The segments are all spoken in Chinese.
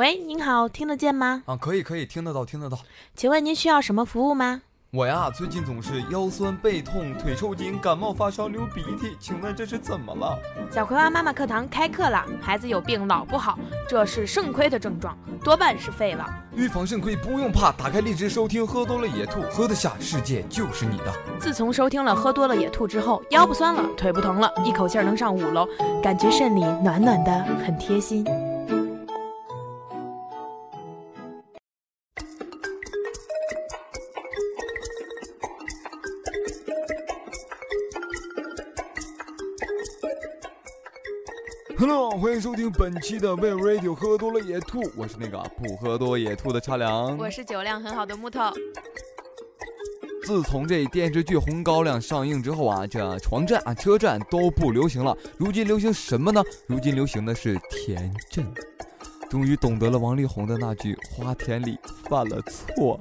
喂，您好，听得见吗？啊，可以可以，听得到听得到。请问您需要什么服务吗？我呀，最近总是腰酸背痛、腿抽筋、感冒发烧、流鼻涕，请问这是怎么了？小葵花妈妈课堂开课了，孩子有病老不好，这是肾亏的症状，多半是废了。预防肾亏不用怕，打开荔枝收听，喝多了野兔，喝得下，世界就是你的。自从收听了喝多了野兔之后，腰不酸了，腿不疼了，一口气儿能上五楼，感觉肾里暖暖的，很贴心。Hello，欢迎收听本期的 We Radio，喝多了野兔，我是那个不喝多野兔的茶凉。我是酒量很好的木头。自从这电视剧《红高粱》上映之后啊，这床站啊、车站都不流行了。如今流行什么呢？如今流行的是田震。终于懂得了王力宏的那句“花田里犯了错”。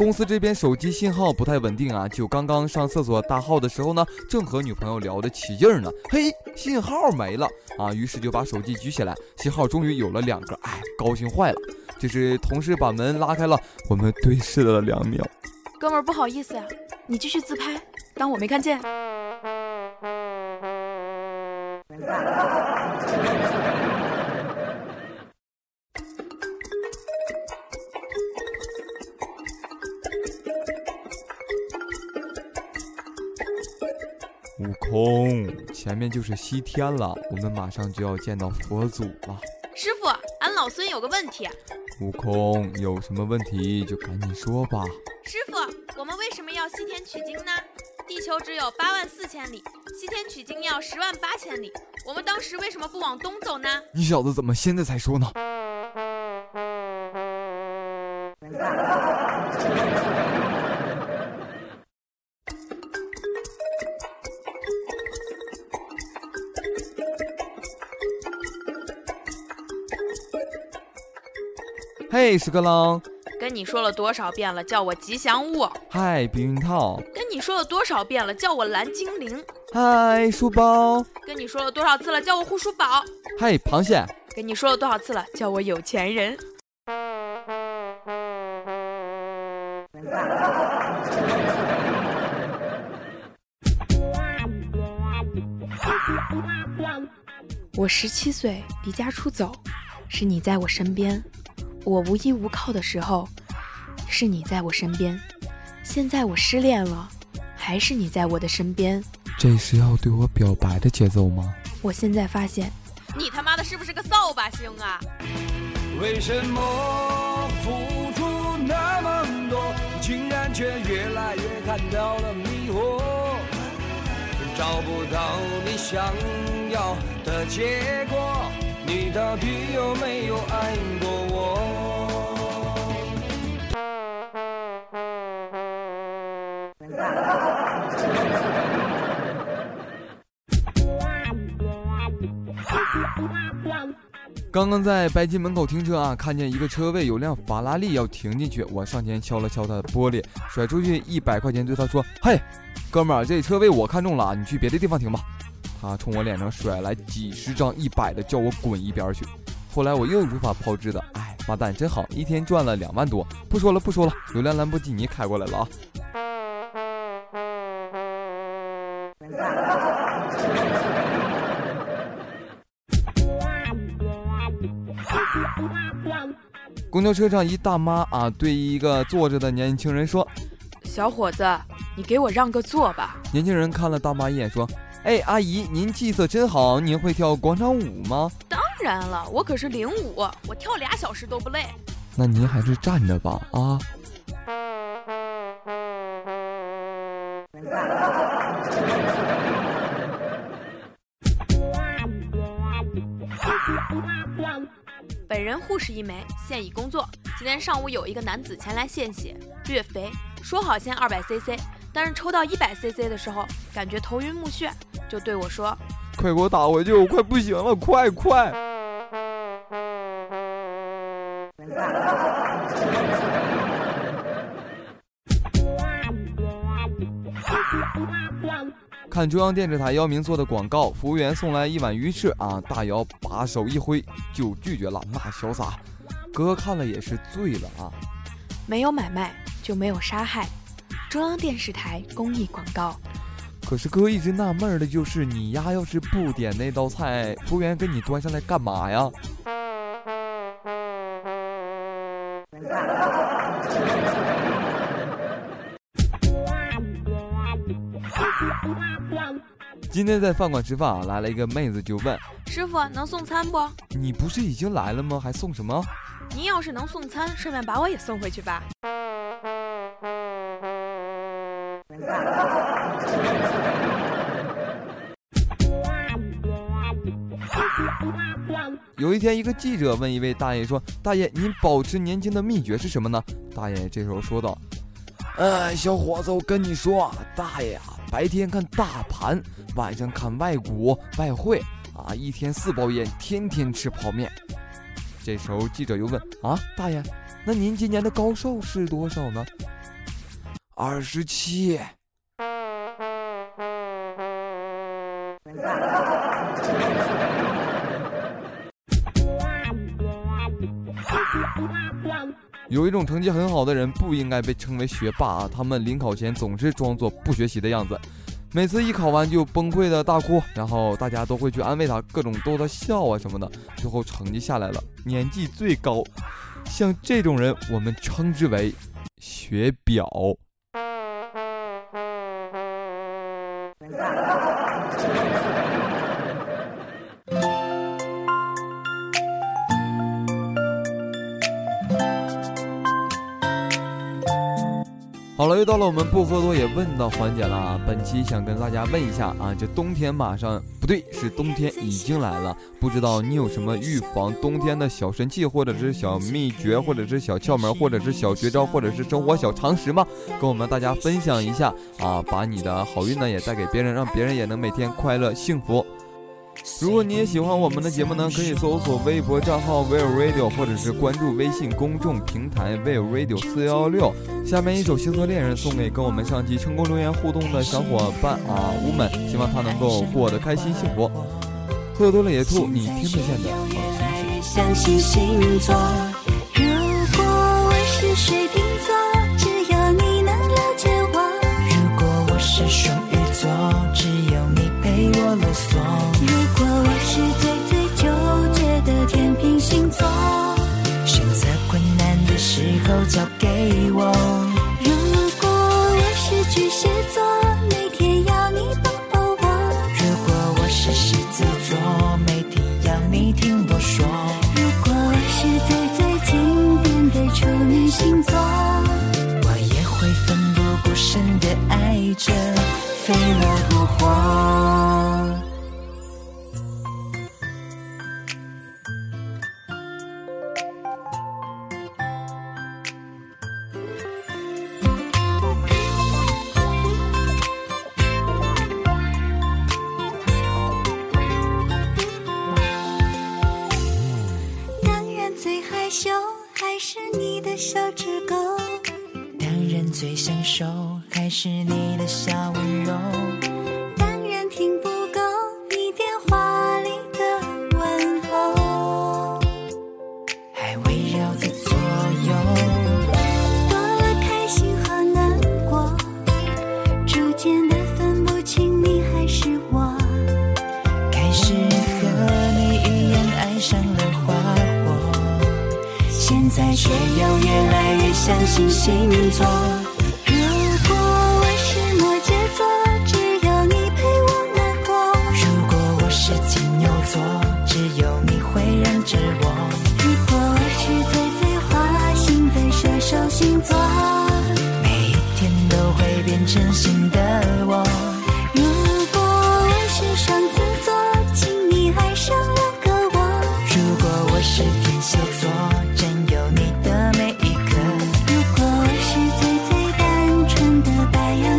公司这边手机信号不太稳定啊，就刚刚上厕所大号的时候呢，正和女朋友聊得起劲儿呢，嘿，信号没了啊，于是就把手机举起来，信号终于有了两个，哎，高兴坏了。这时同事把门拉开了，我们对视了两秒。哥们儿，不好意思呀，你继续自拍，当我没看见。悟空，前面就是西天了，我们马上就要见到佛祖了。师傅，俺老孙有个问题。悟空，有什么问题就赶紧说吧。师傅，我们为什么要西天取经呢？地球只有八万四千里，西天取经要十万八千里，我们当时为什么不往东走呢？你小子怎么现在才说呢？嘿，屎壳郎，跟你说了多少遍了，叫我吉祥物。嗨，避孕套。跟你说了多少遍了，叫我蓝精灵。嗨，书包。跟你说了多少次了，叫我护舒宝。嗨，螃蟹。跟你说了多少次了，叫我有钱人。我十七岁离家出走，是你在我身边。我无依无靠的时候，是你在我身边；现在我失恋了，还是你在我的身边。这是要对我表白的节奏吗？我现在发现，你他妈的是不是个扫把星啊？为什么付出那么多，竟然却越来越看到了迷惑？找不到你想要的结果，你到底有没有爱过我？刚刚在白金门口停车啊，看见一个车位有辆法拉利要停进去，我上前敲了敲他的玻璃，甩出去一百块钱，对他说：“嘿，哥们儿，这车位我看中了，你去别的地方停吧。”他冲我脸上甩来几十张一百的，叫我滚一边去。后来我又如法炮制的，哎，妈蛋真好，一天赚了两万多。不说了不说了，有辆兰博基尼开过来了啊。公交车上，一大妈啊，对一个坐着的年轻人说：“小伙子，你给我让个座吧。”年轻人看了大妈一眼，说：“哎，阿姨，您气色真好，您会跳广场舞吗？”“当然了，我可是领舞，我跳俩小时都不累。”“那您还是站着吧，啊。”护士一枚，现已工作。今天上午有一个男子前来献血，略肥，说好先二百 cc，但是抽到一百 cc 的时候，感觉头晕目眩，就对我说：“快给我打回去，我快不行了，快快！” 看中央电视台姚明做的广告，服务员送来一碗鱼翅啊，大姚把手一挥就拒绝了，那潇洒，哥看了也是醉了啊。没有买卖就没有杀害，中央电视台公益广告。可是哥一直纳闷的就是，你丫要是不点那道菜，服务员给你端上来干嘛呀？今天在饭馆吃饭啊，来了一个妹子就问师傅能送餐不？你不是已经来了吗？还送什么？您要是能送餐，顺便把我也送回去吧。有一天，一个记者问一位大爷说：“大爷，您保持年轻的秘诀是什么呢？”大爷这时候说道：“哎，小伙子，我跟你说啊，大爷啊。”白天看大盘，晚上看外股外汇，啊，一天四包烟，天天吃泡面。这时候记者又问：“啊，大爷，那您今年的高寿是多少呢？”二十七。有一种成绩很好的人不应该被称为学霸啊！他们临考前总是装作不学习的样子，每次一考完就崩溃的大哭，然后大家都会去安慰他，各种逗他笑啊什么的。最后成绩下来了，年纪最高，像这种人我们称之为学表。好了，又到了我们不喝多也问的环节了啊！本期想跟大家问一下啊，这冬天马上不对，是冬天已经来了，不知道你有什么预防冬天的小神器，或者是小秘诀，或者是小窍门，或者是小绝招，或者是生活小常识吗？跟我们大家分享一下啊，把你的好运呢也带给别人，让别人也能每天快乐幸福。如果你也喜欢我们的节目呢，可以搜索微博账号 Will Radio，或者是关注微信公众平台 Will Radio 四幺六。下面一首《星座恋人》送给跟我们上期成功留言互动的小伙伴啊乌们，希望他能够过得开心幸福。喝多了野兔，你听得见的好心情。当然最享受还是你的小温柔，当然听不够你电话里的问候，还围绕在左右，多了开心和难过，逐渐的分不清你还是我，开始和你一样爱上了花火，现在却又越来越相信星座。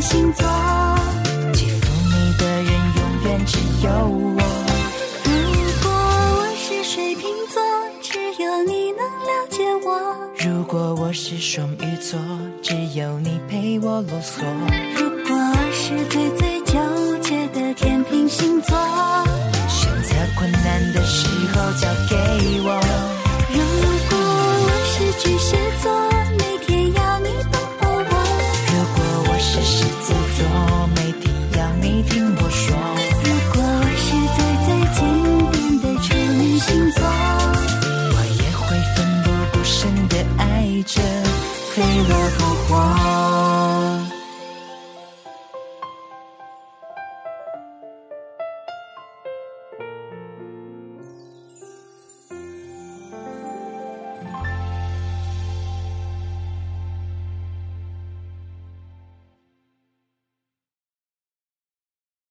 星座嫉妒你的人永远只有我。如果我是水瓶座只有你能了解我。如果我是双鱼座只有你陪我啰嗦。如果我是最你的童话。